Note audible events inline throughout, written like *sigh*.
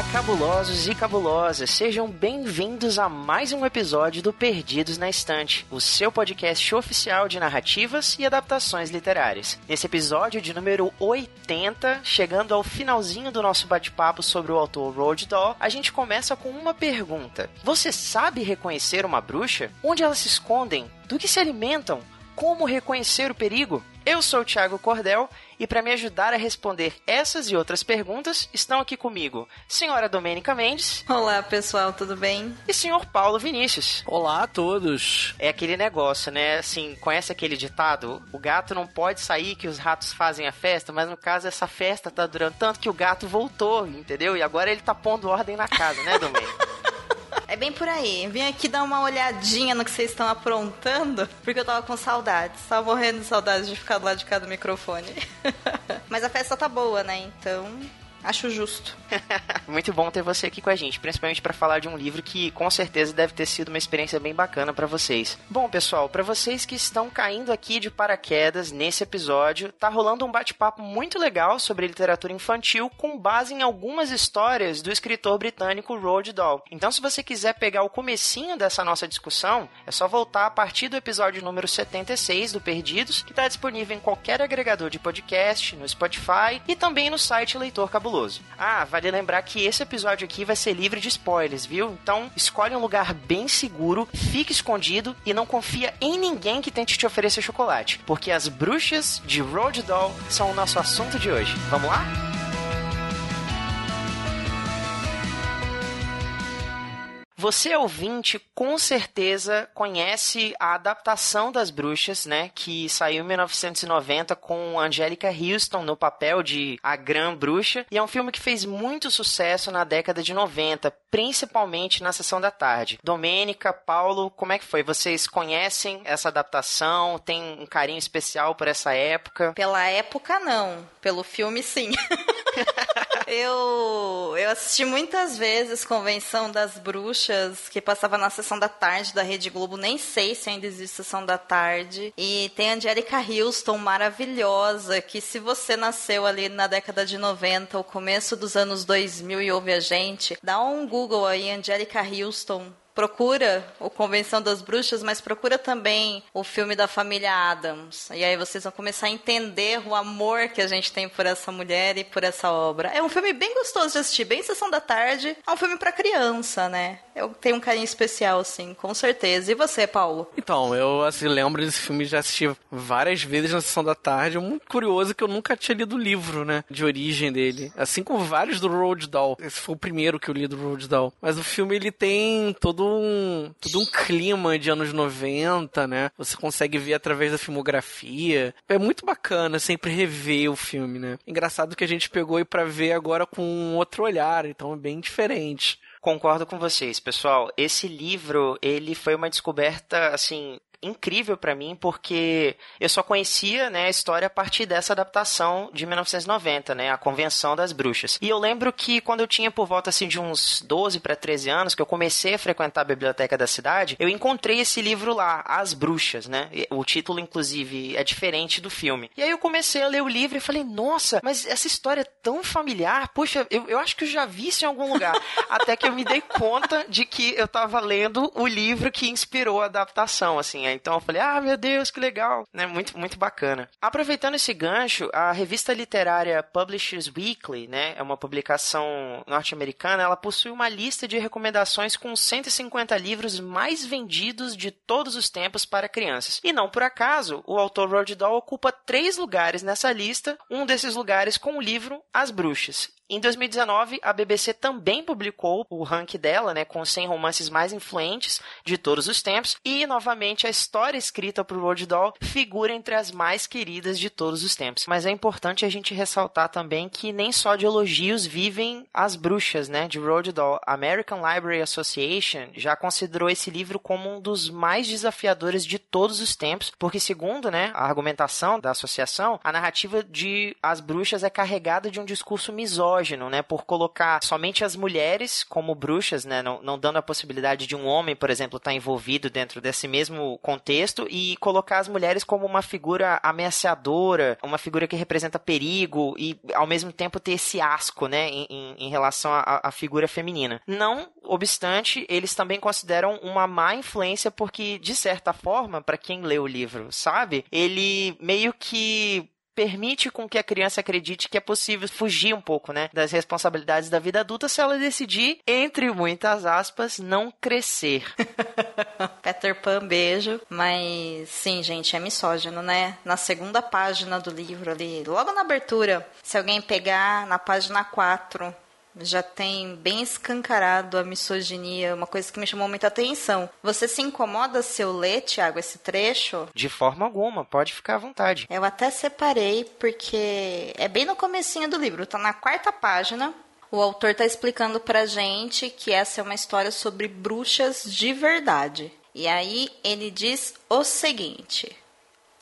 Olá, cabulosos e cabulosas, sejam bem-vindos a mais um episódio do Perdidos na Estante, o seu podcast oficial de narrativas e adaptações literárias. Nesse episódio de número 80, chegando ao finalzinho do nosso bate-papo sobre o autor Roald Dahl, a gente começa com uma pergunta: Você sabe reconhecer uma bruxa? Onde elas se escondem? Do que se alimentam? Como reconhecer o perigo? Eu sou o Thiago Cordel e para me ajudar a responder essas e outras perguntas, estão aqui comigo senhora Domênica Mendes. Olá, pessoal, tudo bem? E senhor Paulo Vinícius. Olá a todos. É aquele negócio, né? Assim, conhece aquele ditado? O gato não pode sair que os ratos fazem a festa, mas no caso essa festa tá durando tanto que o gato voltou, entendeu? E agora ele tá pondo ordem na casa, né, Domênica? *laughs* É bem por aí. Vim aqui dar uma olhadinha no que vocês estão aprontando, porque eu tava com saudades. Tava morrendo de saudades de ficar do lado de cá do microfone. *laughs* Mas a festa tá boa, né? Então, Acho justo. *laughs* Muito bom ter você aqui com a gente, principalmente para falar de um livro que com certeza deve ter sido uma experiência bem bacana para vocês. Bom, pessoal, para vocês que estão caindo aqui de paraquedas nesse episódio, tá rolando um bate-papo muito legal sobre literatura infantil com base em algumas histórias do escritor britânico Roald Dahl. Então, se você quiser pegar o comecinho dessa nossa discussão, é só voltar a partir do episódio número 76 do Perdidos, que está disponível em qualquer agregador de podcast, no Spotify e também no site Leitor Cabuloso Ah, vale lembrar que esse episódio aqui vai ser livre de spoilers, viu? Então, escolhe um lugar bem seguro, fique escondido e não confia em ninguém que tente te oferecer chocolate, porque as bruxas de Road Doll são o nosso assunto de hoje. Vamos lá? Você ouvinte com certeza conhece a adaptação das bruxas, né, que saiu em 1990 com Angélica Houston no papel de a Gran Bruxa, e é um filme que fez muito sucesso na década de 90, principalmente na sessão da tarde. Domênica, Paulo, como é que foi? Vocês conhecem essa adaptação? Tem um carinho especial por essa época? Pela época não, pelo filme sim. *laughs* eu eu assisti muitas vezes Convenção das Bruxas bruxas que passava na sessão da tarde da Rede Globo, nem sei se ainda existe sessão da tarde. E tem a Angelica Houston maravilhosa, que se você nasceu ali na década de 90, o começo dos anos 2000 e ouve a gente, dá um Google aí, Angelica Houston, procura o Convenção das Bruxas, mas procura também o filme da família Adams. E aí vocês vão começar a entender o amor que a gente tem por essa mulher e por essa obra. É um filme bem gostoso de assistir, bem sessão da tarde. É um filme para criança, né? Eu tenho um carinho especial, sim, com certeza. E você, Paulo? Então, eu assim, lembro desse filme, já assisti várias vezes na sessão da tarde. É muito curioso que eu nunca tinha lido o livro, né? De origem dele. Assim como vários do Roald Dahl. Esse foi o primeiro que eu li do Roald Dahl. Mas o filme, ele tem todo um, todo um clima de anos 90, né? Você consegue ver através da filmografia. É muito bacana sempre rever o filme, né? Engraçado que a gente pegou e para ver agora com um outro olhar, então é bem diferente. Concordo com vocês, pessoal. Esse livro, ele foi uma descoberta, assim, incrível para mim porque eu só conhecia né, a história a partir dessa adaptação de 1990, né, a Convenção das Bruxas. E eu lembro que quando eu tinha por volta assim de uns 12 para 13 anos, que eu comecei a frequentar a biblioteca da cidade, eu encontrei esse livro lá, As Bruxas, né? O título inclusive é diferente do filme. E aí eu comecei a ler o livro e falei: "Nossa, mas essa história é tão familiar. Poxa, eu, eu acho que eu já vi isso em algum lugar". *laughs* Até que eu me dei conta de que eu estava lendo o livro que inspirou a adaptação, assim. Então eu falei, ah, meu Deus, que legal, né? Muito, muito bacana. Aproveitando esse gancho, a revista literária Publishers Weekly, né? É uma publicação norte-americana, ela possui uma lista de recomendações com 150 livros mais vendidos de todos os tempos para crianças. E não por acaso, o autor Roald Dahl ocupa três lugares nessa lista, um desses lugares com o livro As Bruxas. Em 2019, a BBC também publicou o ranking dela, né, com 100 romances mais influentes de todos os tempos, e novamente a história escrita por Roald Dahl figura entre as mais queridas de todos os tempos. Mas é importante a gente ressaltar também que nem só de elogios vivem as bruxas, né, de Roald Dahl. A American Library Association já considerou esse livro como um dos mais desafiadores de todos os tempos, porque segundo, né, a argumentação da associação, a narrativa de As Bruxas é carregada de um discurso misógino, né, por colocar somente as mulheres como bruxas, né, não, não dando a possibilidade de um homem, por exemplo, estar tá envolvido dentro desse mesmo contexto e colocar as mulheres como uma figura ameaçadora, uma figura que representa perigo e ao mesmo tempo ter esse asco, né, em, em, relação à figura feminina. Não obstante, eles também consideram uma má influência porque, de certa forma, para quem lê o livro, sabe, ele meio que permite com que a criança acredite que é possível fugir um pouco, né, das responsabilidades da vida adulta se ela decidir, entre muitas aspas, não crescer. *laughs* Peter Pan, beijo. Mas sim, gente, é misógino, né? Na segunda página do livro ali, logo na abertura, se alguém pegar na página 4, já tem bem escancarado a misoginia, uma coisa que me chamou muita atenção. Você se incomoda se eu ler, Tiago, esse trecho? De forma alguma, pode ficar à vontade. Eu até separei porque é bem no comecinho do livro, tá na quarta página. O autor tá explicando pra gente que essa é uma história sobre bruxas de verdade. E aí ele diz o seguinte: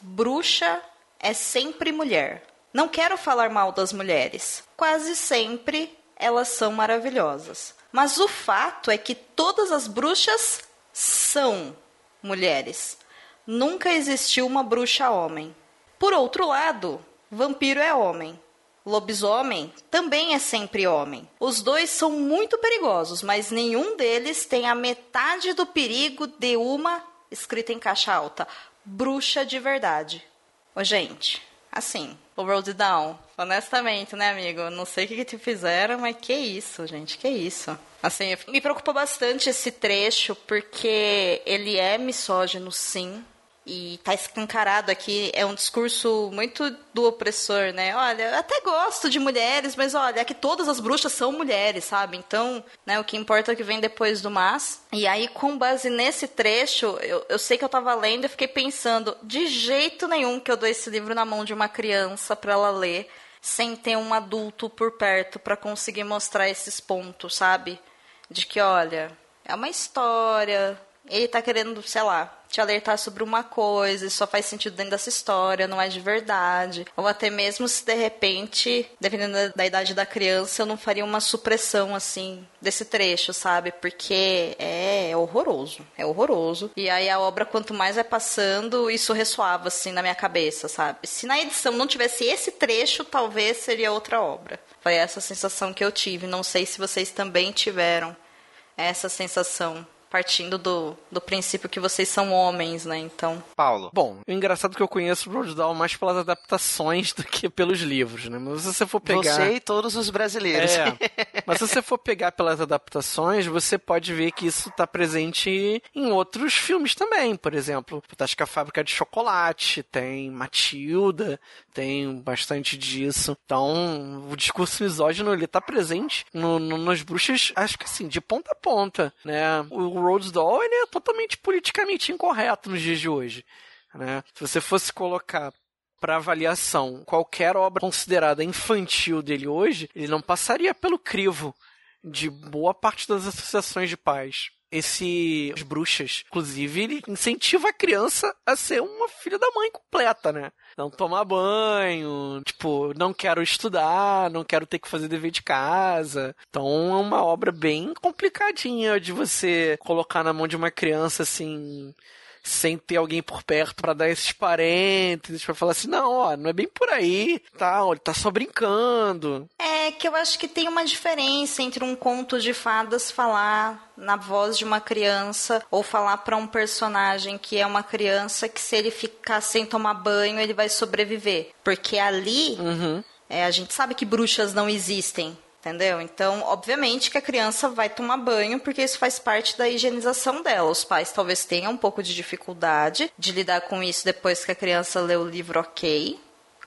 Bruxa é sempre mulher. Não quero falar mal das mulheres. Quase sempre elas são maravilhosas. Mas o fato é que todas as bruxas são mulheres. Nunca existiu uma bruxa homem. Por outro lado, vampiro é homem. Lobisomem também é sempre homem. Os dois são muito perigosos, mas nenhum deles tem a metade do perigo de uma, escrita em caixa alta, bruxa de verdade. Ô, gente, assim, o Road Down. Honestamente, né, amigo? Não sei o que, que te fizeram, mas que isso, gente, que isso. Assim, me preocupa bastante esse trecho, porque ele é misógino, sim e tá escancarado aqui, é um discurso muito do opressor, né? Olha, eu até gosto de mulheres, mas olha, é que todas as bruxas são mulheres, sabe? Então, né, o que importa é o que vem depois do mas. E aí, com base nesse trecho, eu, eu sei que eu tava lendo e fiquei pensando, de jeito nenhum que eu dou esse livro na mão de uma criança para ela ler, sem ter um adulto por perto para conseguir mostrar esses pontos, sabe? De que, olha, é uma história, ele tá querendo, sei lá, te alertar sobre uma coisa, e só faz sentido dentro dessa história, não é de verdade. Ou até mesmo se de repente, dependendo da, da idade da criança, eu não faria uma supressão assim desse trecho, sabe? Porque é, é horroroso, é horroroso. E aí a obra, quanto mais vai passando, isso ressoava assim na minha cabeça, sabe? Se na edição não tivesse esse trecho, talvez seria outra obra. Foi essa sensação que eu tive. Não sei se vocês também tiveram essa sensação partindo do, do princípio que vocês são homens, né? Então. Paulo. Bom, o engraçado é que eu conheço o Roald Dahl mais pelas adaptações do que pelos livros, né? Mas se você for pegar. Você e todos os brasileiros. É. *laughs* Mas se você for pegar pelas adaptações, você pode ver que isso está presente em outros filmes também. Por exemplo, acho que a Fábrica de Chocolate, tem Matilda, tem bastante disso. Então, o discurso misógino, ele tá presente no, no, nas bruxas, acho que assim, de ponta a ponta, né? O Rhodes Dahl, ele é totalmente politicamente incorreto nos dias de hoje, né? Se você fosse colocar para avaliação qualquer obra considerada infantil dele hoje, ele não passaria pelo crivo de boa parte das associações de pais esse as bruxas. Inclusive, ele incentiva a criança a ser uma filha da mãe completa, né? Não tomar banho, tipo, não quero estudar, não quero ter que fazer dever de casa. Então é uma obra bem complicadinha de você colocar na mão de uma criança assim sem ter alguém por perto para dar esses parênteses, para falar assim, não, ó, não é bem por aí, tá, ele tá só brincando. É que eu acho que tem uma diferença entre um conto de fadas falar na voz de uma criança ou falar para um personagem que é uma criança que se ele ficar sem tomar banho, ele vai sobreviver. Porque ali, uhum. é, a gente sabe que bruxas não existem entendeu? Então, obviamente que a criança vai tomar banho porque isso faz parte da higienização dela. Os pais talvez tenham um pouco de dificuldade de lidar com isso depois que a criança lê o livro, ok.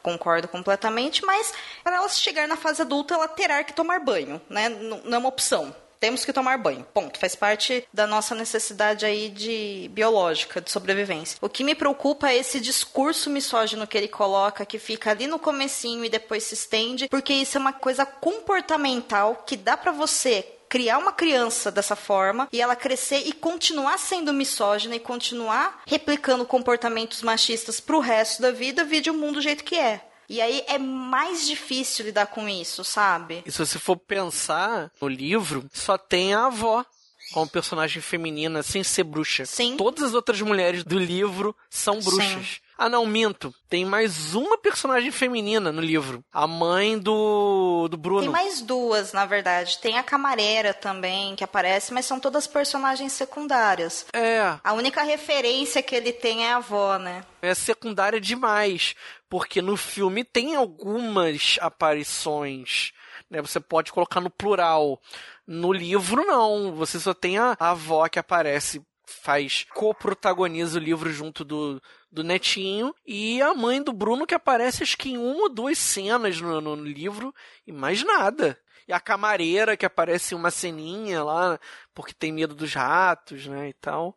Concordo completamente, mas para ela chegar na fase adulta, ela terá que tomar banho, né? Não é uma opção. Temos que tomar banho. Ponto. Faz parte da nossa necessidade aí de biológica, de sobrevivência. O que me preocupa é esse discurso misógino que ele coloca, que fica ali no comecinho e depois se estende, porque isso é uma coisa comportamental que dá para você criar uma criança dessa forma e ela crescer e continuar sendo misógina e continuar replicando comportamentos machistas pro resto da vida, vide o mundo do jeito que é. E aí é mais difícil lidar com isso, sabe? E se você for pensar no livro, só tem a avó como personagem feminina sem ser bruxa. Sim. Todas as outras mulheres do livro são bruxas. Sim. Ah, não, minto. Tem mais uma personagem feminina no livro. A mãe do, do Bruno. Tem mais duas, na verdade. Tem a camareira também, que aparece, mas são todas personagens secundárias. É. A única referência que ele tem é a avó, né? É secundária demais. Porque no filme tem algumas aparições. Né? Você pode colocar no plural. No livro, não. Você só tem a, avó que aparece faz co-protagoniza o livro junto do, do netinho e a mãe do Bruno que aparece acho que em uma ou duas cenas no, no livro e mais nada. E a camareira que aparece em uma ceninha lá porque tem medo dos ratos, né, e tal.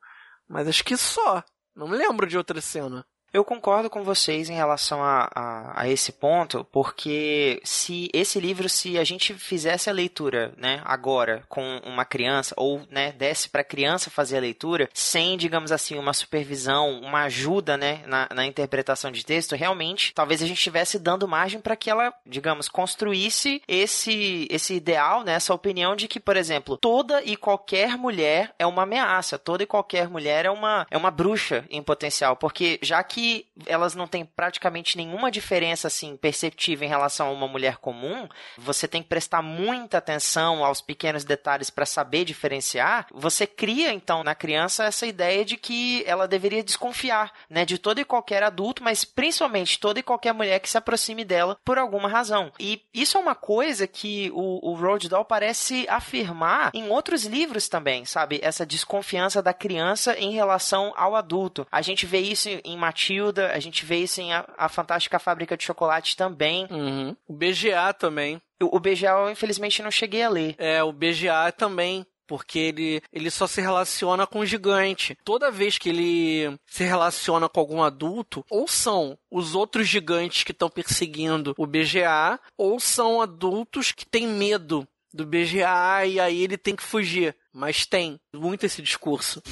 Mas acho que só. Não me lembro de outra cena. Eu concordo com vocês em relação a, a, a, esse ponto, porque se esse livro, se a gente fizesse a leitura, né, agora com uma criança ou, né, desse para a criança fazer a leitura sem, digamos assim, uma supervisão, uma ajuda, né, na, na interpretação de texto, realmente, talvez a gente estivesse dando margem para que ela, digamos, construísse esse esse ideal, né, essa opinião de que, por exemplo, toda e qualquer mulher é uma ameaça, toda e qualquer mulher é uma é uma bruxa em potencial, porque já que elas não têm praticamente nenhuma diferença assim perceptível em relação a uma mulher comum, você tem que prestar muita atenção aos pequenos detalhes para saber diferenciar. Você cria então na criança essa ideia de que ela deveria desconfiar, né, de todo e qualquer adulto, mas principalmente toda e qualquer mulher que se aproxime dela por alguma razão. E isso é uma coisa que o, o Roald Dahl parece afirmar em outros livros também, sabe? Essa desconfiança da criança em relação ao adulto. A gente vê isso em Matilda Matilda, a gente vê isso em a, a Fantástica Fábrica de Chocolate também. Uhum. O BGA também. O, o BGA eu infelizmente não cheguei a ler. É, o BGA também porque ele, ele só se relaciona com o gigante. Toda vez que ele se relaciona com algum adulto, ou são os outros gigantes que estão perseguindo o BGA, ou são adultos que têm medo do BGA e aí ele tem que fugir. Mas tem muito esse discurso.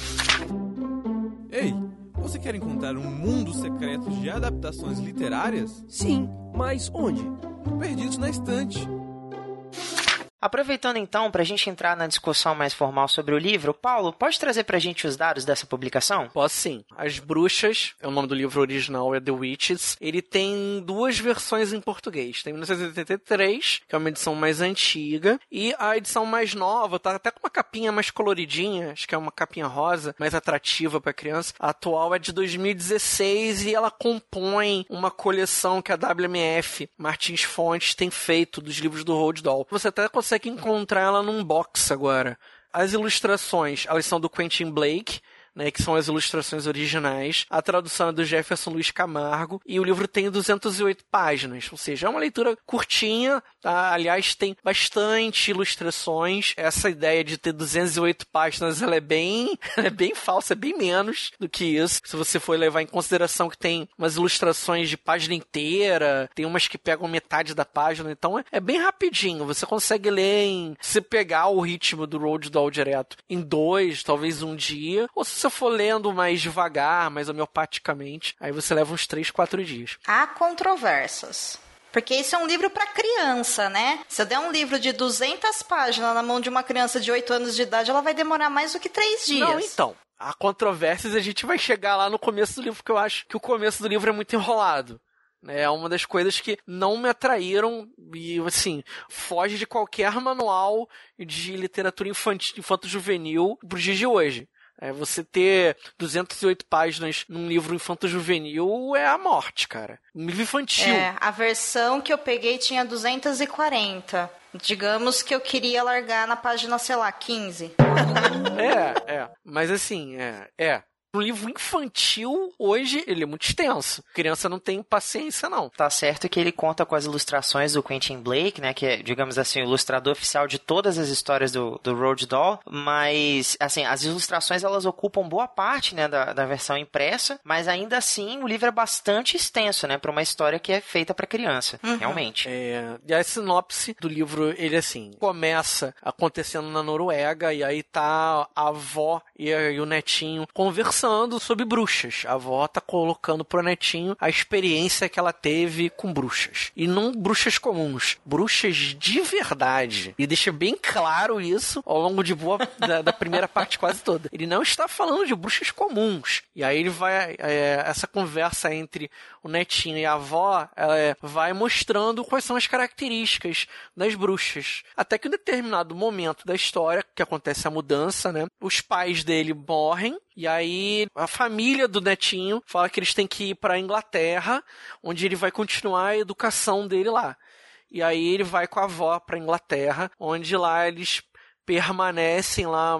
Ei, você quer encontrar um mundo secreto de adaptações literárias? Sim, mas onde? Perdidos na estante. Aproveitando então para a gente entrar na discussão mais formal sobre o livro, Paulo, pode trazer para a gente os dados dessa publicação? Posso sim. As Bruxas, é o nome do livro original, é The Witches. Ele tem duas versões em português. Tem 1983, que é uma edição mais antiga, e a edição mais nova, tá até com uma capinha mais coloridinha, acho que é uma capinha rosa, mais atrativa para criança. A atual é de 2016 e ela compõe uma coleção que a WMF Martins Fontes tem feito dos livros do Roald Dahl. Você até consegue consegue encontrar ela num box agora. As ilustrações, elas são do Quentin Blake, né, que são as ilustrações originais. A tradução é do Jefferson Luiz Camargo e o livro tem 208 páginas, ou seja, é uma leitura curtinha, tá? Aliás, tem bastante ilustrações. Essa ideia de ter 208 páginas, ela é bem, *laughs* ela é bem falsa, é bem menos do que isso. Se você for levar em consideração que tem umas ilustrações de página inteira, tem umas que pegam metade da página, então é, é bem rapidinho. Você consegue ler em, se pegar o ritmo do Road Doll direto em dois, talvez um dia, ou se você for lendo mais devagar, mais homeopaticamente, aí você leva uns 3, 4 dias. Há controvérsias. Porque isso é um livro para criança, né? Se eu der um livro de 200 páginas na mão de uma criança de 8 anos de idade, ela vai demorar mais do que 3 dias. Não, então. Há controvérsias, a gente vai chegar lá no começo do livro, porque eu acho que o começo do livro é muito enrolado. É uma das coisas que não me atraíram e, assim, foge de qualquer manual de literatura infantil, infanto-juvenil pro dia de hoje. É, você ter 208 páginas num livro infanto-juvenil é a morte, cara. Um livro infantil. É, a versão que eu peguei tinha 240. Digamos que eu queria largar na página, sei lá, 15. é, é. Mas assim, é, é. Um livro infantil, hoje, ele é muito extenso. Criança não tem paciência, não. Tá certo que ele conta com as ilustrações do Quentin Blake, né? Que é, digamos assim, o ilustrador oficial de todas as histórias do, do Road Doll. Mas, assim, as ilustrações elas ocupam boa parte, né, da, da versão impressa. Mas ainda assim, o livro é bastante extenso, né? Pra uma história que é feita para criança, uhum. realmente. É, e a sinopse do livro, ele assim, começa acontecendo na Noruega e aí tá a avó e, e o netinho conversando conversando sobre bruxas. A avó tá colocando pro netinho a experiência que ela teve com bruxas. E não bruxas comuns, bruxas de verdade. E deixa bem claro isso ao longo de boa *laughs* da, da primeira parte quase toda. Ele não está falando de bruxas comuns. E aí ele vai. É, essa conversa entre o netinho e a avó é, vai mostrando quais são as características das bruxas. Até que em um determinado momento da história, que acontece a mudança, né? Os pais dele morrem e aí a família do netinho fala que eles têm que ir para a Inglaterra, onde ele vai continuar a educação dele lá. E aí ele vai com a avó para Inglaterra, onde lá eles permanecem lá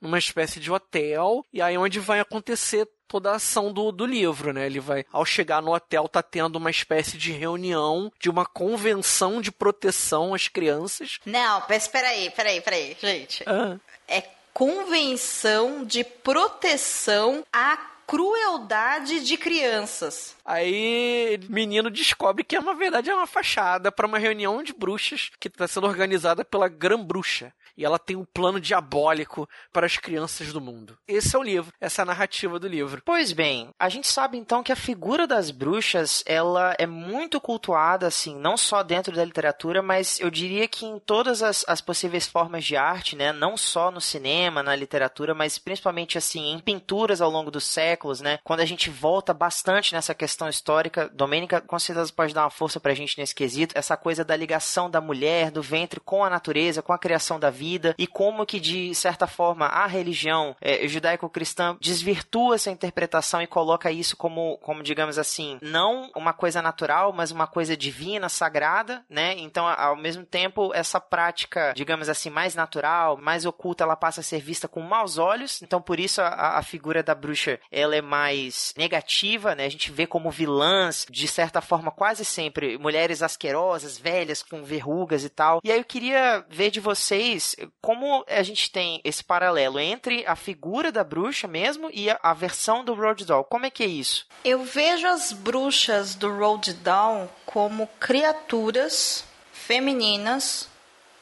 numa espécie de hotel e aí onde vai acontecer toda a ação do, do livro, né? Ele vai, ao chegar no hotel, tá tendo uma espécie de reunião de uma convenção de proteção às crianças. Não, mas peraí, peraí, peraí, gente. Ah. É Convenção de Proteção à Crueldade de Crianças. Aí, menino descobre que, na verdade, é uma fachada para uma reunião de bruxas que está sendo organizada pela Gran Bruxa e ela tem um plano diabólico para as crianças do mundo. Esse é o livro, essa é a narrativa do livro. Pois bem, a gente sabe então que a figura das bruxas, ela é muito cultuada, assim, não só dentro da literatura, mas eu diria que em todas as, as possíveis formas de arte, né? Não só no cinema, na literatura, mas principalmente, assim, em pinturas ao longo dos séculos, né? Quando a gente volta bastante nessa questão histórica, Domênica com certeza pode dar uma força pra gente nesse quesito, essa coisa da ligação da mulher, do ventre com a natureza, com a criação da vida, vida e como que, de certa forma, a religião é, judaico-cristã desvirtua essa interpretação e coloca isso como, como, digamos assim, não uma coisa natural, mas uma coisa divina, sagrada, né? Então, ao mesmo tempo, essa prática, digamos assim, mais natural, mais oculta, ela passa a ser vista com maus olhos. Então, por isso, a, a figura da bruxa, ela é mais negativa, né? A gente vê como vilãs, de certa forma, quase sempre, mulheres asquerosas, velhas, com verrugas e tal. E aí eu queria ver de vocês como a gente tem esse paralelo entre a figura da bruxa mesmo e a, a versão do Road Doll? Como é que é isso? Eu vejo as bruxas do Road Doll como criaturas femininas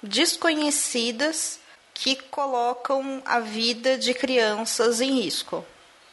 desconhecidas que colocam a vida de crianças em risco.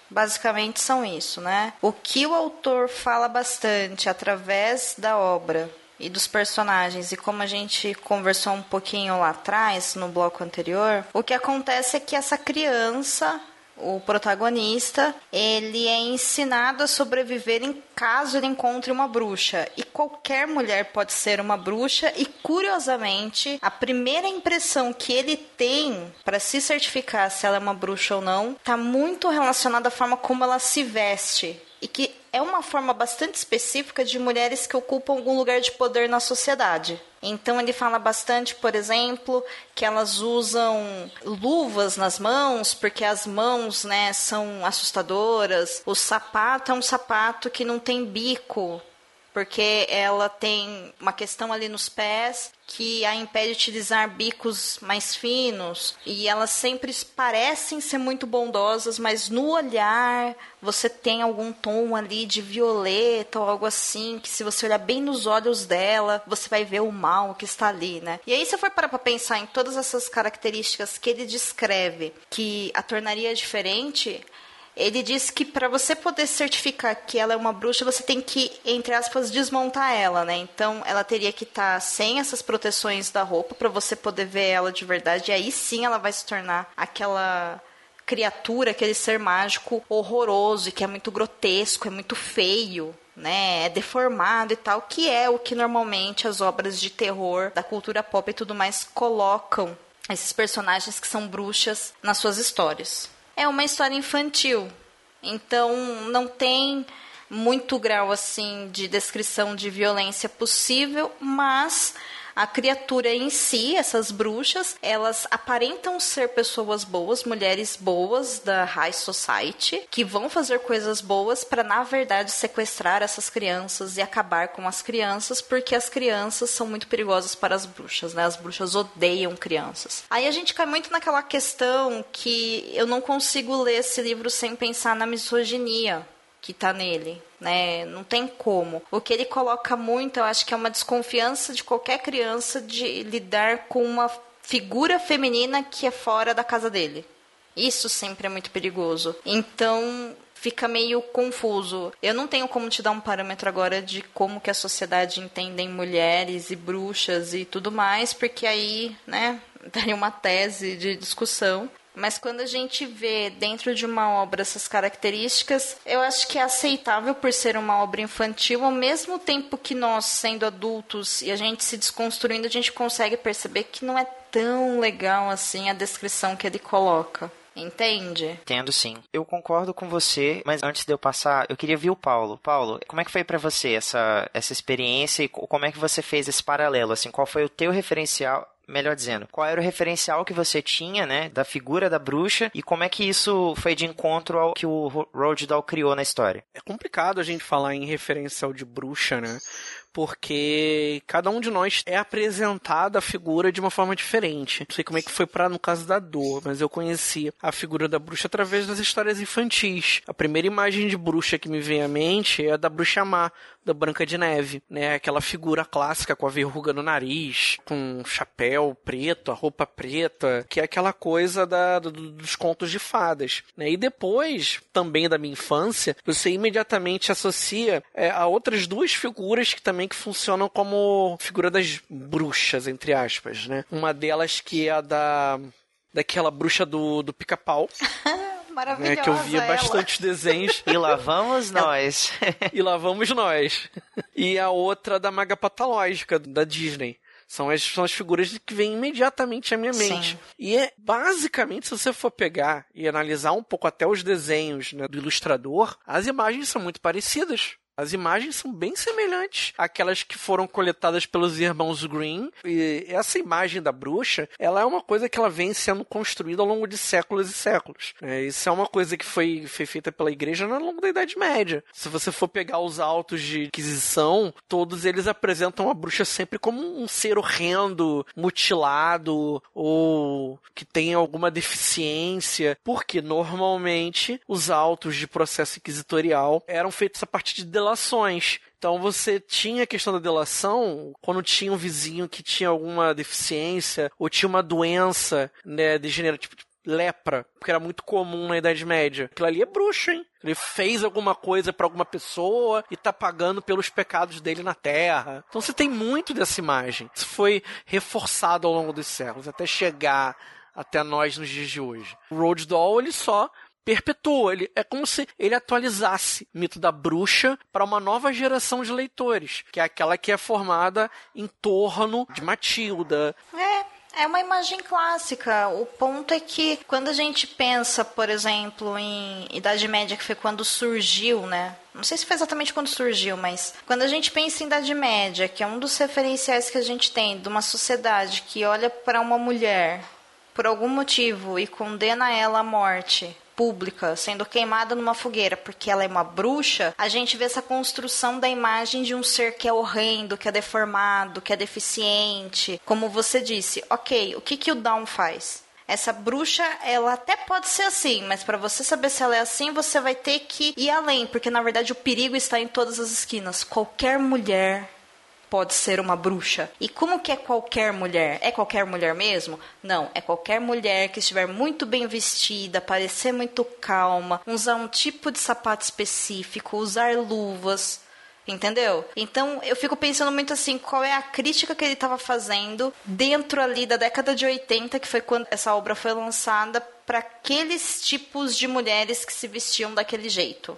Basicamente são isso, né? O que o autor fala bastante através da obra e dos personagens, e como a gente conversou um pouquinho lá atrás, no bloco anterior, o que acontece é que essa criança o protagonista, ele é ensinado a sobreviver em caso ele encontre uma bruxa. E qualquer mulher pode ser uma bruxa e curiosamente, a primeira impressão que ele tem para se certificar se ela é uma bruxa ou não, está muito relacionada à forma como ela se veste e que é uma forma bastante específica de mulheres que ocupam algum lugar de poder na sociedade. Então ele fala bastante, por exemplo, que elas usam luvas nas mãos porque as mãos, né, são assustadoras. O sapato é um sapato que não tem bico, porque ela tem uma questão ali nos pés que a impede de utilizar bicos mais finos e elas sempre parecem ser muito bondosas, mas no olhar você tem algum tom ali de violeta ou algo assim, que se você olhar bem nos olhos dela, você vai ver o mal que está ali, né? E aí você for parar para pensar em todas essas características que ele descreve que a tornaria diferente, ele diz que para você poder certificar que ela é uma bruxa, você tem que, entre aspas, desmontar ela, né? Então, ela teria que estar tá sem essas proteções da roupa para você poder ver ela de verdade. E aí sim ela vai se tornar aquela criatura, aquele ser mágico horroroso que é muito grotesco, é muito feio, né, é deformado e tal, que é o que normalmente as obras de terror da cultura pop e tudo mais colocam esses personagens que são bruxas nas suas histórias é uma história infantil. Então não tem muito grau assim de descrição de violência possível, mas A criatura em si, essas bruxas, elas aparentam ser pessoas boas, mulheres boas da high society, que vão fazer coisas boas para na verdade sequestrar essas crianças e acabar com as crianças, porque as crianças são muito perigosas para as bruxas, né? As bruxas odeiam crianças. Aí a gente cai muito naquela questão que eu não consigo ler esse livro sem pensar na misoginia que tá nele, né? Não tem como. O que ele coloca muito, eu acho que é uma desconfiança de qualquer criança de lidar com uma figura feminina que é fora da casa dele. Isso sempre é muito perigoso. Então, fica meio confuso. Eu não tenho como te dar um parâmetro agora de como que a sociedade entende mulheres e bruxas e tudo mais, porque aí, né, *laughs* daria uma tese de discussão. Mas quando a gente vê dentro de uma obra essas características, eu acho que é aceitável por ser uma obra infantil, ao mesmo tempo que nós, sendo adultos e a gente se desconstruindo, a gente consegue perceber que não é tão legal assim a descrição que ele coloca. Entende? Entendo sim. Eu concordo com você, mas antes de eu passar, eu queria ver o Paulo. Paulo, como é que foi para você essa, essa experiência e como é que você fez esse paralelo? Assim, qual foi o teu referencial melhor dizendo, qual era o referencial que você tinha, né, da figura da bruxa e como é que isso foi de encontro ao que o Roald Dahl criou na história? É complicado a gente falar em referencial de bruxa, né? Porque cada um de nós é apresentado a figura de uma forma diferente. Não sei como é que foi para no caso da dor, mas eu conheci a figura da bruxa através das histórias infantis. A primeira imagem de bruxa que me vem à mente é a da bruxa má, da Branca de Neve, né? Aquela figura clássica com a verruga no nariz, com um chapéu preto, a roupa preta, que é aquela coisa da, do, dos contos de fadas, né? E depois, também da minha infância, você imediatamente associa é, a outras duas figuras que também que funcionam como figura das bruxas, entre aspas, né? Uma delas que é a da daquela bruxa do, do pica-pau. *laughs* Maravilhosa. Né, que eu via ela. bastante desenhos. E lá vamos nós. *laughs* e lá vamos nós. E a outra da maga patológica, da Disney. São as, são as figuras que vêm imediatamente à minha mente. Sim. E é basicamente, se você for pegar e analisar um pouco até os desenhos né, do ilustrador, as imagens são muito parecidas. As imagens são bem semelhantes àquelas que foram coletadas pelos irmãos Green. E essa imagem da bruxa, ela é uma coisa que ela vem sendo construída ao longo de séculos e séculos. É, isso é uma coisa que foi, foi feita pela igreja ao longo da Idade Média. Se você for pegar os autos de Inquisição, todos eles apresentam a bruxa sempre como um ser horrendo, mutilado ou que tem alguma deficiência, porque normalmente os autos de processo inquisitorial eram feitos a partir de delações. Então você tinha a questão da delação quando tinha um vizinho que tinha alguma deficiência ou tinha uma doença né, degenerativa, tipo lepra, porque era muito comum na Idade Média. Aquilo ali é bruxo, hein? Ele fez alguma coisa para alguma pessoa e tá pagando pelos pecados dele na Terra. Então você tem muito dessa imagem. Isso foi reforçado ao longo dos séculos até chegar até nós nos dias de hoje. O Roald ele só perpetua. Ele, é como se ele atualizasse o mito da bruxa para uma nova geração de leitores, que é aquela que é formada em torno de Matilda. É. É uma imagem clássica. O ponto é que quando a gente pensa, por exemplo, em Idade Média, que foi quando surgiu, né? Não sei se foi exatamente quando surgiu, mas quando a gente pensa em Idade Média, que é um dos referenciais que a gente tem de uma sociedade que olha para uma mulher por algum motivo e condena ela à morte pública, sendo queimada numa fogueira porque ela é uma bruxa, a gente vê essa construção da imagem de um ser que é horrendo, que é deformado, que é deficiente. Como você disse, ok, o que, que o Down faz? Essa bruxa, ela até pode ser assim, mas para você saber se ela é assim, você vai ter que ir além, porque na verdade o perigo está em todas as esquinas. Qualquer mulher pode ser uma bruxa. E como que é qualquer mulher? É qualquer mulher mesmo? Não, é qualquer mulher que estiver muito bem vestida, parecer muito calma, usar um tipo de sapato específico, usar luvas. Entendeu? Então eu fico pensando muito assim, qual é a crítica que ele estava fazendo dentro ali da década de 80, que foi quando essa obra foi lançada, para aqueles tipos de mulheres que se vestiam daquele jeito.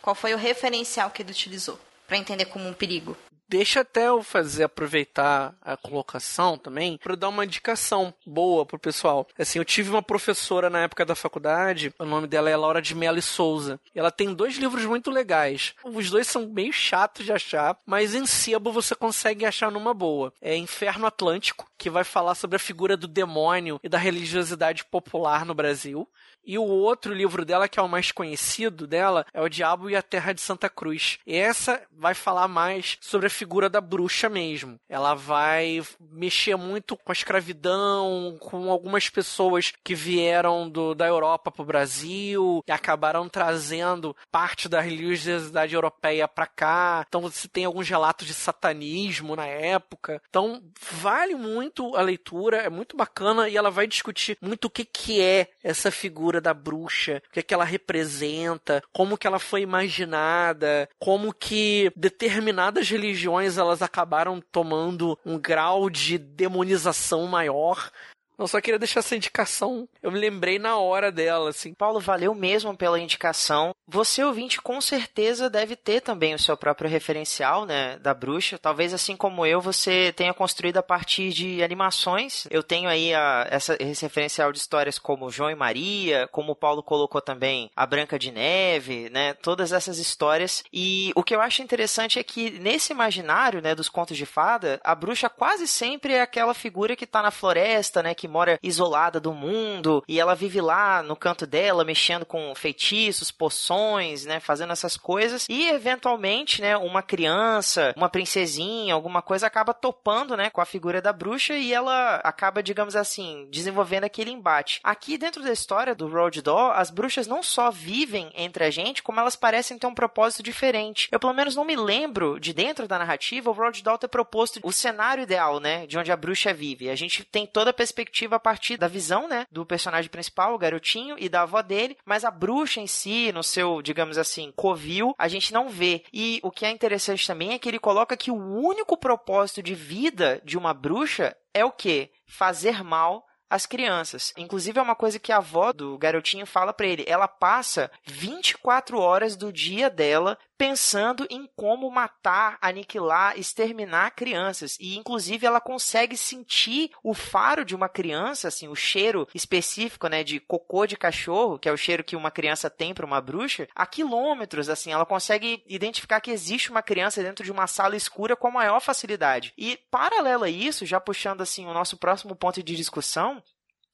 Qual foi o referencial que ele utilizou para entender como um perigo? Deixa até eu fazer aproveitar a colocação também para dar uma indicação boa pro pessoal. Assim, eu tive uma professora na época da faculdade, o nome dela é Laura de Mello e Souza. Ela tem dois livros muito legais. Os dois são meio chatos de achar, mas em sebo você consegue achar numa boa. É Inferno Atlântico, que vai falar sobre a figura do demônio e da religiosidade popular no Brasil. E o outro livro dela, que é o mais conhecido dela, é O Diabo e a Terra de Santa Cruz. E essa vai falar mais sobre a figura da bruxa mesmo. Ela vai mexer muito com a escravidão, com algumas pessoas que vieram do, da Europa para o Brasil e acabaram trazendo parte da religiosidade europeia para cá. Então você tem alguns relatos de satanismo na época. Então vale muito a leitura, é muito bacana e ela vai discutir muito o que, que é essa figura da bruxa, o que, é que ela representa, como que ela foi imaginada, como que determinadas religiões elas acabaram tomando um grau de demonização maior eu só queria deixar essa indicação. Eu me lembrei na hora dela, assim. Paulo, valeu mesmo pela indicação. Você, ouvinte, com certeza deve ter também o seu próprio referencial, né, da bruxa. Talvez, assim como eu, você tenha construído a partir de animações. Eu tenho aí a, essa, esse referencial de histórias como João e Maria, como o Paulo colocou também a Branca de Neve, né, todas essas histórias. E o que eu acho interessante é que nesse imaginário, né, dos contos de fada, a bruxa quase sempre é aquela figura que tá na floresta, né, que mora isolada do mundo e ela vive lá no canto dela, mexendo com feitiços, poções, né, fazendo essas coisas e eventualmente, né, uma criança, uma princesinha, alguma coisa acaba topando, né, com a figura da bruxa e ela acaba, digamos assim, desenvolvendo aquele embate. Aqui dentro da história do Road Door, as bruxas não só vivem entre a gente, como elas parecem ter um propósito diferente. Eu pelo menos não me lembro de dentro da narrativa o Road Doll ter proposto o cenário ideal, né, de onde a bruxa vive. A gente tem toda a perspectiva narrativa a partir da visão, né, do personagem principal, o garotinho, e da avó dele, mas a bruxa em si, no seu, digamos assim, covil, a gente não vê. E o que é interessante também é que ele coloca que o único propósito de vida de uma bruxa é o quê? Fazer mal as crianças. Inclusive é uma coisa que a avó do garotinho fala para ele. Ela passa 24 horas do dia dela pensando em como matar, aniquilar, exterminar crianças. E inclusive ela consegue sentir o faro de uma criança, assim, o cheiro específico, né, de cocô de cachorro, que é o cheiro que uma criança tem para uma bruxa, a quilômetros, assim, ela consegue identificar que existe uma criança dentro de uma sala escura com a maior facilidade. E paralelo a isso, já puxando assim o nosso próximo ponto de discussão,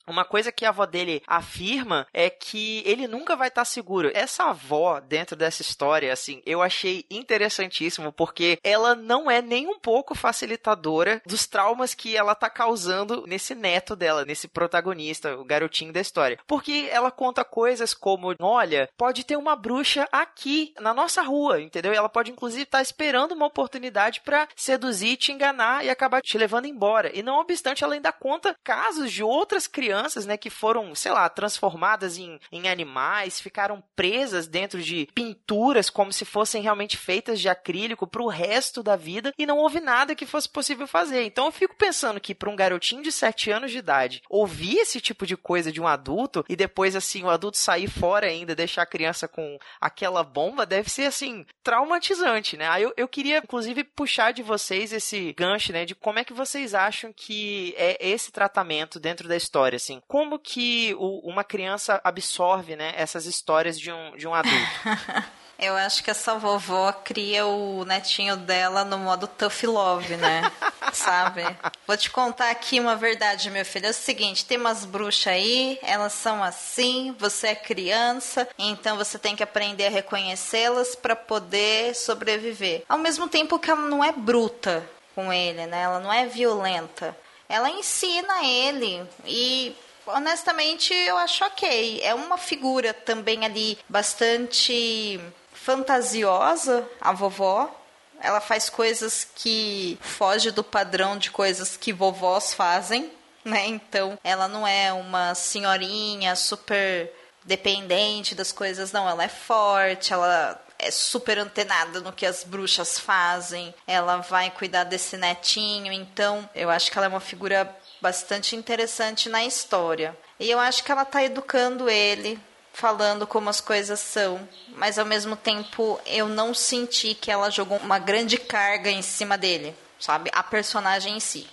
uma coisa que a avó dele afirma é que ele nunca vai estar tá seguro. Essa avó, dentro dessa história, assim, eu achei interessantíssimo, porque ela não é nem um pouco facilitadora dos traumas que ela tá causando nesse neto dela, nesse protagonista, o garotinho da história. Porque ela conta coisas como: olha, pode ter uma bruxa aqui na nossa rua, entendeu? Ela pode, inclusive, estar tá esperando uma oportunidade para seduzir, te enganar e acabar te levando embora. E não obstante, ela ainda conta casos de outras crianças crianças, né, que foram, sei lá, transformadas em, em animais, ficaram presas dentro de pinturas como se fossem realmente feitas de acrílico para o resto da vida e não houve nada que fosse possível fazer. Então eu fico pensando que para um garotinho de 7 anos de idade ouvir esse tipo de coisa de um adulto e depois assim o adulto sair fora ainda, deixar a criança com aquela bomba, deve ser assim traumatizante, né? Aí eu, eu queria inclusive puxar de vocês esse gancho, né, de como é que vocês acham que é esse tratamento dentro da história, assim, como que o, uma criança absorve, né, essas histórias de um, de um adulto? *laughs* Eu acho que essa vovó cria o netinho dela no modo tough love, né? *laughs* Sabe? Vou te contar aqui uma verdade, meu filho. É o seguinte: tem umas bruxas aí, elas são assim, você é criança, então você tem que aprender a reconhecê-las para poder sobreviver. Ao mesmo tempo que ela não é bruta com ele, né? Ela não é violenta. Ela ensina ele e honestamente, eu acho ok. É uma figura também ali bastante fantasiosa, a vovó. Ela faz coisas que foge do padrão de coisas que vovós fazem, né? Então, ela não é uma senhorinha super dependente das coisas, não. Ela é forte, ela é super antenada no que as bruxas fazem, ela vai cuidar desse netinho, então eu acho que ela é uma figura bastante interessante na história. E eu acho que ela está educando ele falando como as coisas são, mas ao mesmo tempo eu não senti que ela jogou uma grande carga em cima dele, sabe? A personagem em si.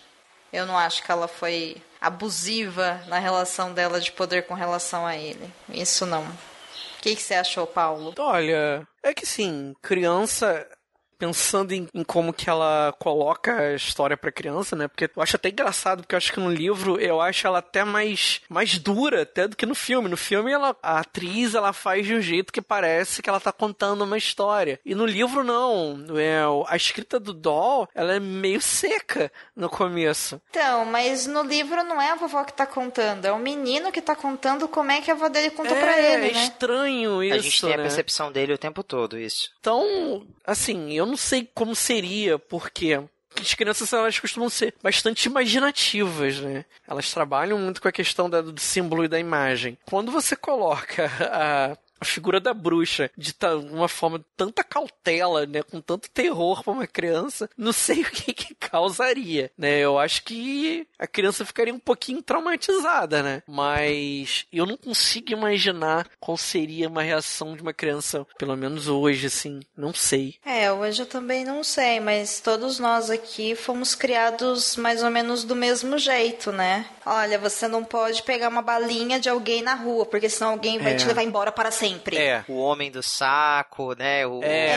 Eu não acho que ela foi abusiva na relação dela de poder com relação a ele. Isso não. O que, que você achou, Paulo? Olha, é que sim, criança pensando em, em, como que ela coloca a história para criança, né? Porque eu acho até engraçado, porque eu acho que no livro eu acho ela até mais, mais dura até do que no filme. No filme ela, a atriz ela faz de um jeito que parece que ela tá contando uma história. E no livro não. É, a escrita do Doll, ela é meio seca no começo. Então, mas no livro não é a vovó que tá contando, é o menino que tá contando como é que a avó dele contou é, pra ele, É né? estranho isso, A gente tem né? a percepção dele o tempo todo, isso. Então, assim, eu não sei como seria, porque as crianças elas costumam ser bastante imaginativas, né? Elas trabalham muito com a questão da, do símbolo e da imagem. Quando você coloca a a figura da bruxa de uma forma de tanta cautela, né, com tanto terror para uma criança, não sei *laughs* o que, que causaria, né? Eu acho que a criança ficaria um pouquinho traumatizada, né? Mas eu não consigo imaginar qual seria uma reação de uma criança, pelo menos hoje, assim, não sei. É, hoje eu também não sei, mas todos nós aqui fomos criados mais ou menos do mesmo jeito, né? Olha, você não pode pegar uma balinha de alguém na rua, porque senão alguém vai É. te levar embora para sempre. É. O homem do saco, né? O... É,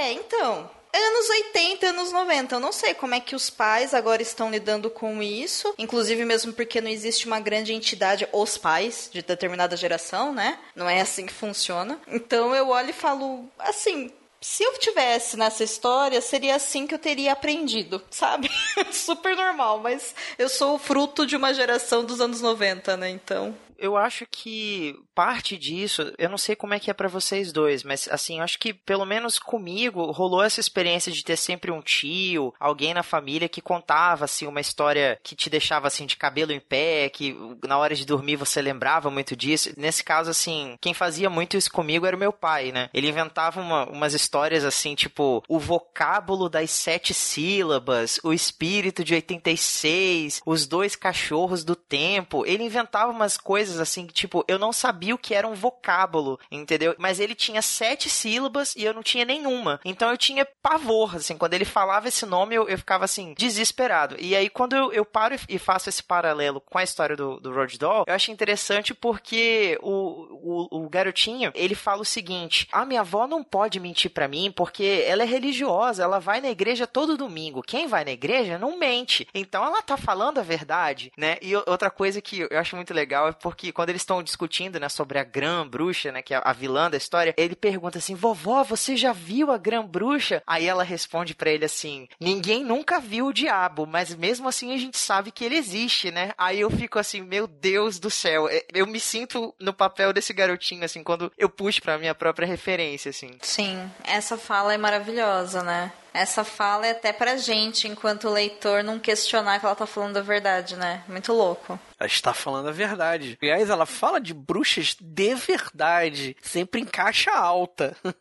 É, então. Anos 80, anos 90. Eu não sei como é que os pais agora estão lidando com isso. Inclusive, mesmo porque não existe uma grande entidade, os pais de determinada geração, né? Não é assim que funciona. Então eu olho e falo, assim. Se eu tivesse nessa história, seria assim que eu teria aprendido, sabe? *laughs* Super normal, mas eu sou o fruto de uma geração dos anos 90, né? Então. Eu acho que parte disso, eu não sei como é que é pra vocês dois, mas assim, eu acho que pelo menos comigo rolou essa experiência de ter sempre um tio, alguém na família que contava assim uma história que te deixava assim de cabelo em pé, que na hora de dormir você lembrava muito disso. Nesse caso assim, quem fazia muito isso comigo era o meu pai, né? Ele inventava uma- umas histórias assim, tipo o vocábulo das sete sílabas, o espírito de 86, os dois cachorros do tempo. Ele inventava umas coisas assim, que, tipo, eu não sabia o que era um vocábulo, entendeu? Mas ele tinha sete sílabas e eu não tinha nenhuma. Então eu tinha pavor, assim, quando ele falava esse nome, eu, eu ficava assim, desesperado. E aí, quando eu, eu paro e faço esse paralelo com a história do, do Road Doll, eu acho interessante porque o, o, o garotinho, ele fala o seguinte: a minha avó não pode mentir pra mim porque ela é religiosa, ela vai na igreja todo domingo. Quem vai na igreja não mente. Então ela tá falando a verdade, né? E outra coisa que eu acho muito legal é porque quando eles estão discutindo, né, sobre a Grã Bruxa, né, que é a vilã da história, ele pergunta assim: "Vovó, você já viu a Grã Bruxa?" Aí ela responde pra ele assim: "Ninguém nunca viu o diabo, mas mesmo assim a gente sabe que ele existe, né?" Aí eu fico assim: "Meu Deus do céu, é- eu me sinto no papel desse garotinho assim quando eu puxo pra minha própria referência assim." Sim, essa fala é maravilhosa, né? Essa fala é até pra gente, enquanto leitor, não questionar que ela tá falando a verdade, né? Muito louco. Ela está falando a verdade. Aliás, ela fala de bruxas de verdade, sempre em caixa alta. *laughs*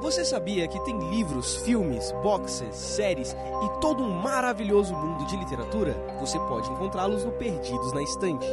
Você sabia que tem livros, filmes, boxes, séries e todo um maravilhoso mundo de literatura? Você pode encontrá-los no Perdidos na Estante.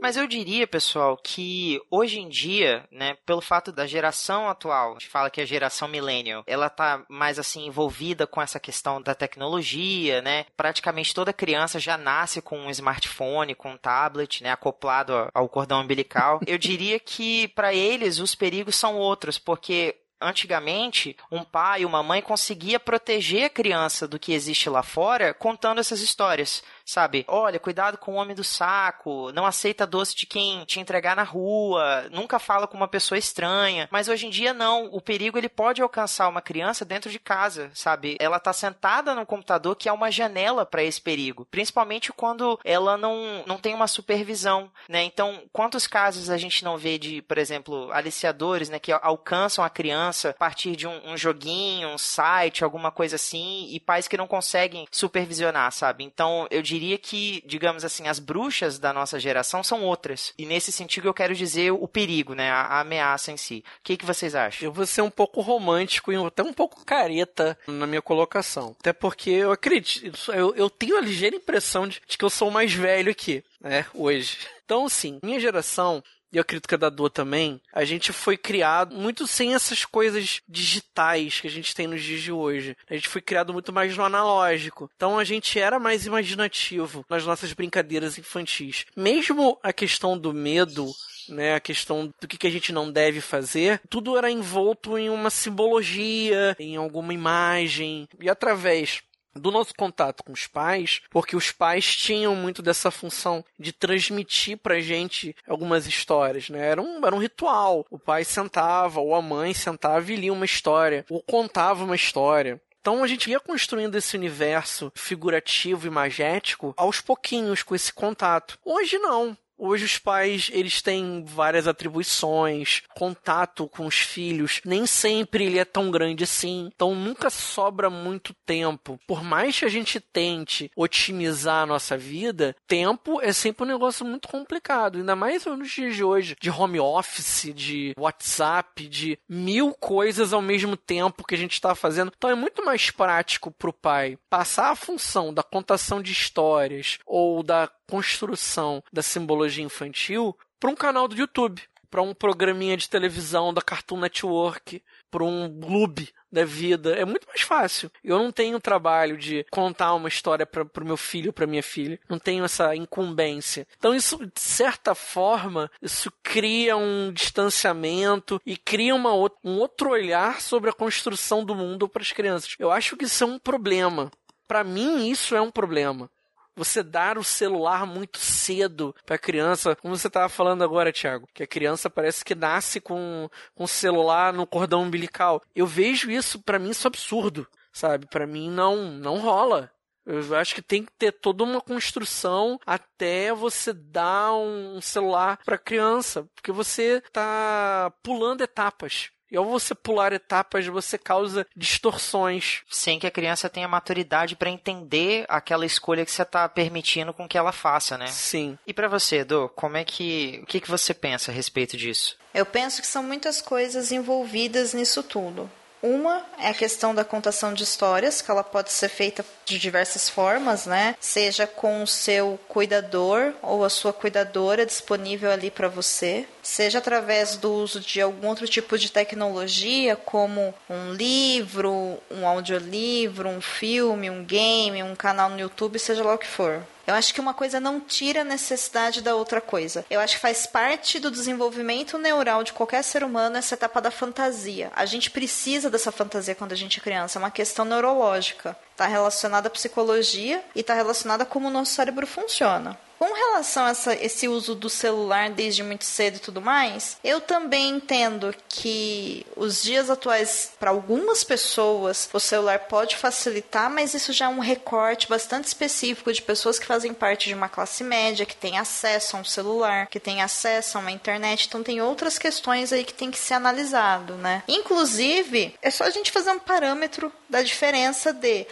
Mas eu diria, pessoal, que hoje em dia, né, pelo fato da geração atual, a gente fala que a geração millennial, ela tá mais assim envolvida com essa questão da tecnologia, né? Praticamente toda criança já nasce com um smartphone, com um tablet, né, acoplado ao- ao cordão umbilical. Eu diria que para eles os perigos são outros, porque Antigamente, um pai, uma mãe conseguia proteger a criança do que existe lá fora contando essas histórias, sabe? Olha, cuidado com o homem do saco, não aceita doce de quem te entregar na rua, nunca fala com uma pessoa estranha. Mas hoje em dia não, o perigo ele pode alcançar uma criança dentro de casa, sabe? Ela tá sentada no computador que é uma janela para esse perigo, principalmente quando ela não, não tem uma supervisão, né? Então, quantos casos a gente não vê de, por exemplo, aliciadores, né, que alcançam a criança a partir de um, um joguinho, um site, alguma coisa assim, e pais que não conseguem supervisionar, sabe? Então, eu diria que, digamos assim, as bruxas da nossa geração são outras. E nesse sentido eu quero dizer o perigo, né? A, a ameaça em si. O que, que vocês acham? Eu vou ser um pouco romântico e até um pouco careta na minha colocação. Até porque eu acredito, eu, eu tenho a ligeira impressão de, de que eu sou o mais velho aqui, né? Hoje. Então, sim, minha geração e eu acredito que a da Dua também, a gente foi criado muito sem essas coisas digitais que a gente tem nos dias de hoje. A gente foi criado muito mais no analógico. Então a gente era mais imaginativo nas nossas brincadeiras infantis. Mesmo a questão do medo né, a questão do que a gente não deve fazer, tudo era envolto em uma simbologia, em alguma imagem, e através do nosso contato com os pais, porque os pais tinham muito dessa função de transmitir pra gente algumas histórias, né? Era um, era um ritual. O pai sentava, ou a mãe sentava e lia uma história, ou contava uma história. Então a gente ia construindo esse universo figurativo e magético aos pouquinhos com esse contato. Hoje não. Hoje os pais, eles têm várias atribuições, contato com os filhos, nem sempre ele é tão grande assim, então nunca sobra muito tempo. Por mais que a gente tente otimizar a nossa vida, tempo é sempre um negócio muito complicado, ainda mais nos dias de hoje, de home office, de WhatsApp, de mil coisas ao mesmo tempo que a gente está fazendo. Então é muito mais prático para o pai passar a função da contação de histórias ou da construção da simbologia infantil para um canal do YouTube, para um programinha de televisão da Cartoon Network, para um clube da vida. É muito mais fácil. Eu não tenho o trabalho de contar uma história para o meu filho, para minha filha. Não tenho essa incumbência. Então isso, de certa forma, isso cria um distanciamento e cria uma, um outro olhar sobre a construção do mundo para as crianças. Eu acho que isso é um problema. Para mim, isso é um problema você dar o celular muito cedo para a criança, como você estava falando agora, Thiago, que a criança parece que nasce com com o celular no cordão umbilical. Eu vejo isso, para mim isso é absurdo, sabe? Para mim não não rola. Eu acho que tem que ter toda uma construção até você dar um celular para criança, porque você tá pulando etapas. E ao você pular etapas, você causa distorções. Sem que a criança tenha maturidade para entender aquela escolha que você está permitindo com que ela faça, né? Sim. E para você, Edu, como é que. O que, que você pensa a respeito disso? Eu penso que são muitas coisas envolvidas nisso tudo. Uma é a questão da contação de histórias, que ela pode ser feita de diversas formas, né? Seja com o seu cuidador ou a sua cuidadora disponível ali para você, seja através do uso de algum outro tipo de tecnologia, como um livro, um audiolivro, um filme, um game, um canal no YouTube, seja lá o que for. Eu acho que uma coisa não tira a necessidade da outra coisa. Eu acho que faz parte do desenvolvimento neural de qualquer ser humano essa etapa da fantasia. A gente precisa dessa fantasia quando a gente é criança, é uma questão neurológica. Está relacionada à psicologia e está relacionada a como o nosso cérebro funciona. Com relação a essa, esse uso do celular desde muito cedo e tudo mais, eu também entendo que os dias atuais, para algumas pessoas, o celular pode facilitar, mas isso já é um recorte bastante específico de pessoas que fazem parte de uma classe média, que tem acesso a um celular, que tem acesso a uma internet. Então, tem outras questões aí que tem que ser analisado, né? Inclusive, é só a gente fazer um parâmetro da diferença de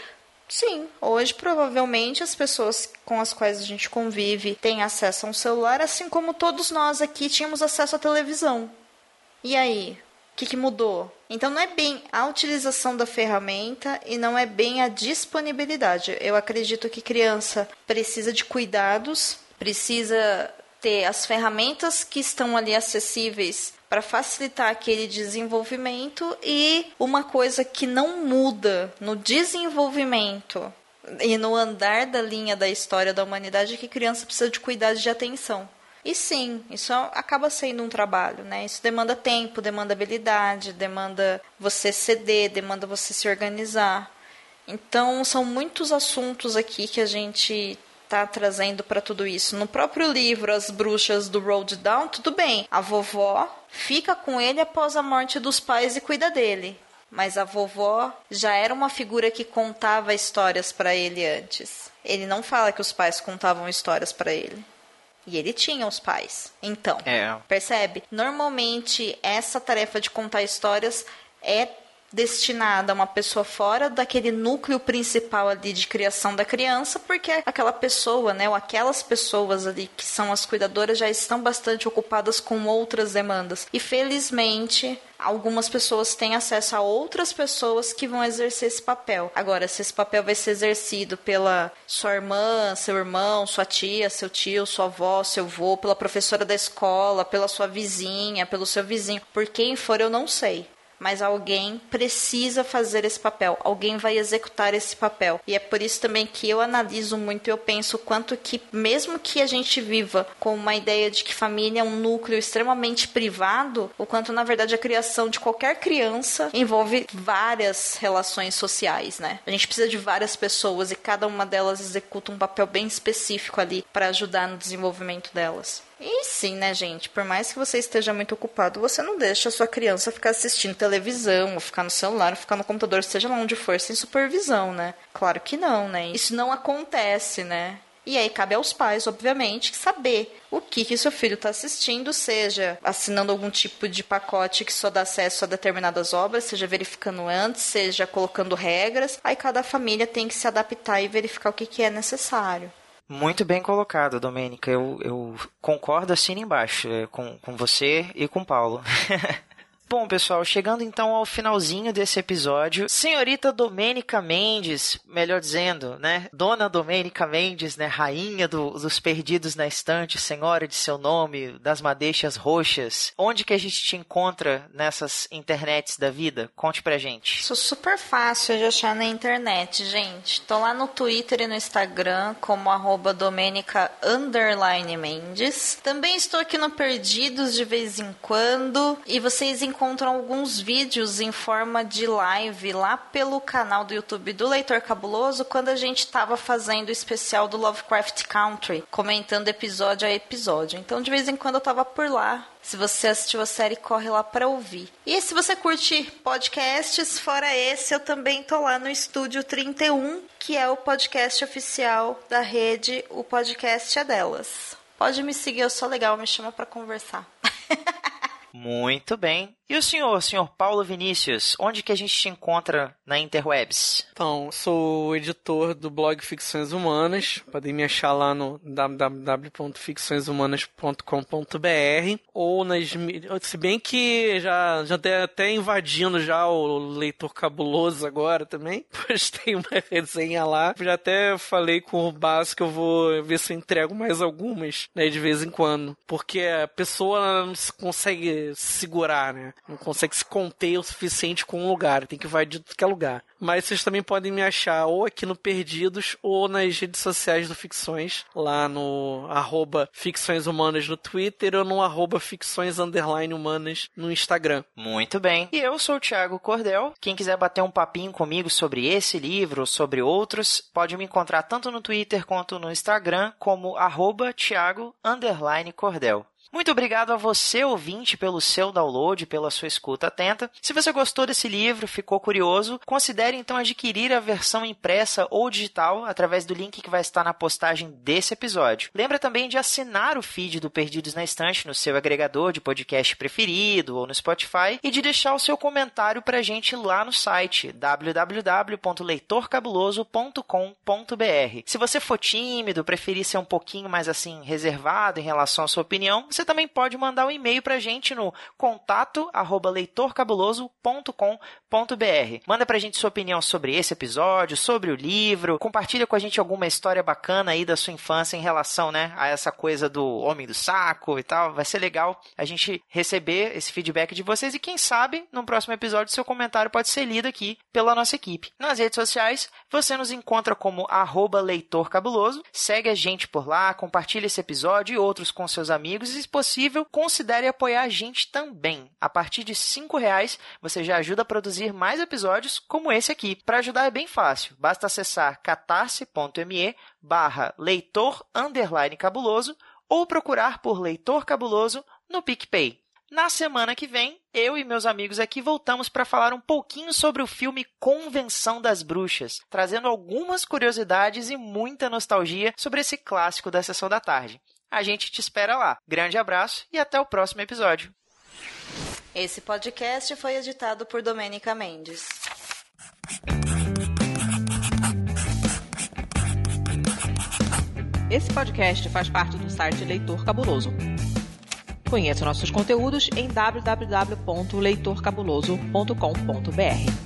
Sim, hoje provavelmente as pessoas com as quais a gente convive têm acesso a um celular, assim como todos nós aqui tínhamos acesso à televisão. E aí? O que, que mudou? Então não é bem a utilização da ferramenta e não é bem a disponibilidade. Eu acredito que criança precisa de cuidados, precisa ter as ferramentas que estão ali acessíveis para facilitar aquele desenvolvimento e uma coisa que não muda no desenvolvimento e no andar da linha da história da humanidade é que criança precisa de cuidado de atenção. E sim, isso acaba sendo um trabalho, né? Isso demanda tempo, demanda habilidade, demanda você ceder, demanda você se organizar. Então, são muitos assuntos aqui que a gente tá trazendo para tudo isso. No próprio livro As Bruxas do Road Down, tudo bem. A vovó fica com ele após a morte dos pais e cuida dele. Mas a vovó já era uma figura que contava histórias para ele antes. Ele não fala que os pais contavam histórias para ele. E ele tinha os pais. Então, é. percebe? Normalmente essa tarefa de contar histórias é destinada a uma pessoa fora daquele núcleo principal ali de criação da criança, porque aquela pessoa, né, ou aquelas pessoas ali que são as cuidadoras já estão bastante ocupadas com outras demandas. E felizmente, algumas pessoas têm acesso a outras pessoas que vão exercer esse papel. Agora, se esse papel vai ser exercido pela sua irmã, seu irmão, sua tia, seu tio, sua avó, seu avô, pela professora da escola, pela sua vizinha, pelo seu vizinho, por quem for, eu não sei mas alguém precisa fazer esse papel, alguém vai executar esse papel. E é por isso também que eu analiso muito, eu penso quanto que mesmo que a gente viva com uma ideia de que família é um núcleo extremamente privado, o quanto na verdade a criação de qualquer criança envolve várias relações sociais, né? A gente precisa de várias pessoas e cada uma delas executa um papel bem específico ali para ajudar no desenvolvimento delas. E sim, né, gente? Por mais que você esteja muito ocupado, você não deixa a sua criança ficar assistindo televisão, ou ficar no celular, ou ficar no computador, seja lá onde for, sem supervisão, né? Claro que não, né? Isso não acontece, né? E aí cabe aos pais, obviamente, saber o que, que seu filho está assistindo, seja assinando algum tipo de pacote que só dá acesso a determinadas obras, seja verificando antes, seja colocando regras. Aí cada família tem que se adaptar e verificar o que, que é necessário. Muito bem colocado, Domênica. Eu, eu concordo assim embaixo é, com, com você e com Paulo. *laughs* Bom, pessoal, chegando então ao finalzinho desse episódio, senhorita Domênica Mendes, melhor dizendo, né? Dona Domênica Mendes, né? Rainha do, dos perdidos na estante, senhora de seu nome, das madeixas roxas. Onde que a gente te encontra nessas internets da vida? Conte pra gente. Isso super fácil de achar na internet, gente. Tô lá no Twitter e no Instagram como arroba Domênica Mendes. Também estou aqui no Perdidos de vez em quando. E vocês encontram encontram alguns vídeos em forma de live lá pelo canal do YouTube do Leitor Cabuloso, quando a gente estava fazendo o especial do Lovecraft Country, comentando episódio a episódio. Então, de vez em quando eu estava por lá. Se você assistiu a série, corre lá para ouvir. E se você curte podcasts, fora esse, eu também tô lá no Estúdio 31, que é o podcast oficial da rede, o podcast é delas. Pode me seguir, eu sou legal, me chama para conversar. *laughs* Muito bem. E o senhor, senhor Paulo Vinícius, onde que a gente te encontra na interwebs? Então, sou editor do blog Ficções Humanas. Podem me achar lá no www.ficçõeshumanas.com.br ou nas se bem que já já até, invadindo já o leitor cabuloso agora também, *laughs* pois tem uma resenha lá. Já até falei com o Bas que eu vou ver se eu entrego mais algumas, né, de vez em quando, porque a pessoa não consegue segurar, né? Não consegue se conter o suficiente com um lugar, tem que invadir tudo que é lugar. Mas vocês também podem me achar ou aqui no Perdidos ou nas redes sociais do Ficções, lá no arroba Ficções Humanas no Twitter ou no arroba Ficções Underline Humanas no Instagram. Muito bem. E eu sou o Thiago Cordel. Quem quiser bater um papinho comigo sobre esse livro ou sobre outros, pode me encontrar tanto no Twitter quanto no Instagram como arroba Thiago Cordel. Muito obrigado a você, ouvinte, pelo seu download, pela sua escuta atenta. Se você gostou desse livro, ficou curioso, considere então adquirir a versão impressa ou digital através do link que vai estar na postagem desse episódio. Lembra também de assinar o feed do Perdidos na Estante no seu agregador de podcast preferido ou no Spotify e de deixar o seu comentário pra gente lá no site www.leitorcabuloso.com.br. Se você for tímido, preferir ser um pouquinho mais assim reservado em relação à sua opinião, você também pode mandar um e-mail para a gente no contato leitorcabuloso.com.br. Manda para a gente sua opinião sobre esse episódio, sobre o livro, compartilha com a gente alguma história bacana aí da sua infância em relação, né, a essa coisa do homem do saco e tal. Vai ser legal a gente receber esse feedback de vocês e quem sabe no próximo episódio seu comentário pode ser lido aqui pela nossa equipe. Nas redes sociais, você nos encontra como leitorcabuloso, segue a gente por lá, compartilha esse episódio e outros com seus amigos e possível, considere apoiar a gente também. A partir de R$ reais você já ajuda a produzir mais episódios como esse aqui. Para ajudar é bem fácil, basta acessar catarse.me barra leitor cabuloso ou procurar por Leitor Cabuloso no PicPay. Na semana que vem, eu e meus amigos aqui voltamos para falar um pouquinho sobre o filme Convenção das Bruxas, trazendo algumas curiosidades e muita nostalgia sobre esse clássico da sessão da tarde. A gente te espera lá. Grande abraço e até o próximo episódio. Esse podcast foi editado por Domênica Mendes. Esse podcast faz parte do site Leitor Cabuloso. Conheça nossos conteúdos em www.leitorcabuloso.com.br.